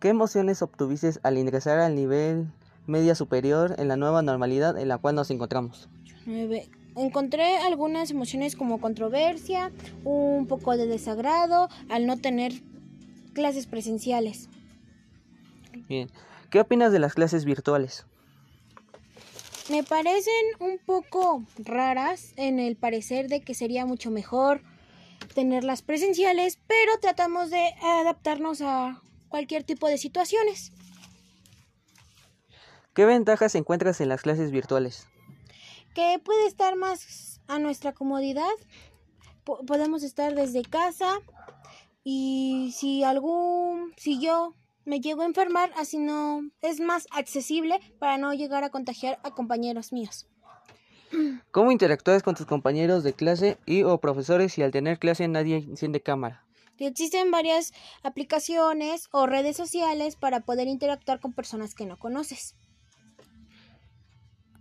¿Qué emociones obtuviste al ingresar al nivel media superior en la nueva normalidad en la cual nos encontramos? 9. Encontré algunas emociones como controversia, un poco de desagrado al no tener clases presenciales. Bien. ¿Qué opinas de las clases virtuales? Me parecen un poco raras en el parecer de que sería mucho mejor tenerlas presenciales, pero tratamos de adaptarnos a cualquier tipo de situaciones. ¿Qué ventajas encuentras en las clases virtuales? Que puede estar más a nuestra comodidad. Po- podemos estar desde casa y si algún, si yo me llego a enfermar, así no es más accesible para no llegar a contagiar a compañeros míos. ¿Cómo interactúas con tus compañeros de clase y o profesores si al tener clase nadie enciende cámara? Existen varias aplicaciones o redes sociales para poder interactuar con personas que no conoces.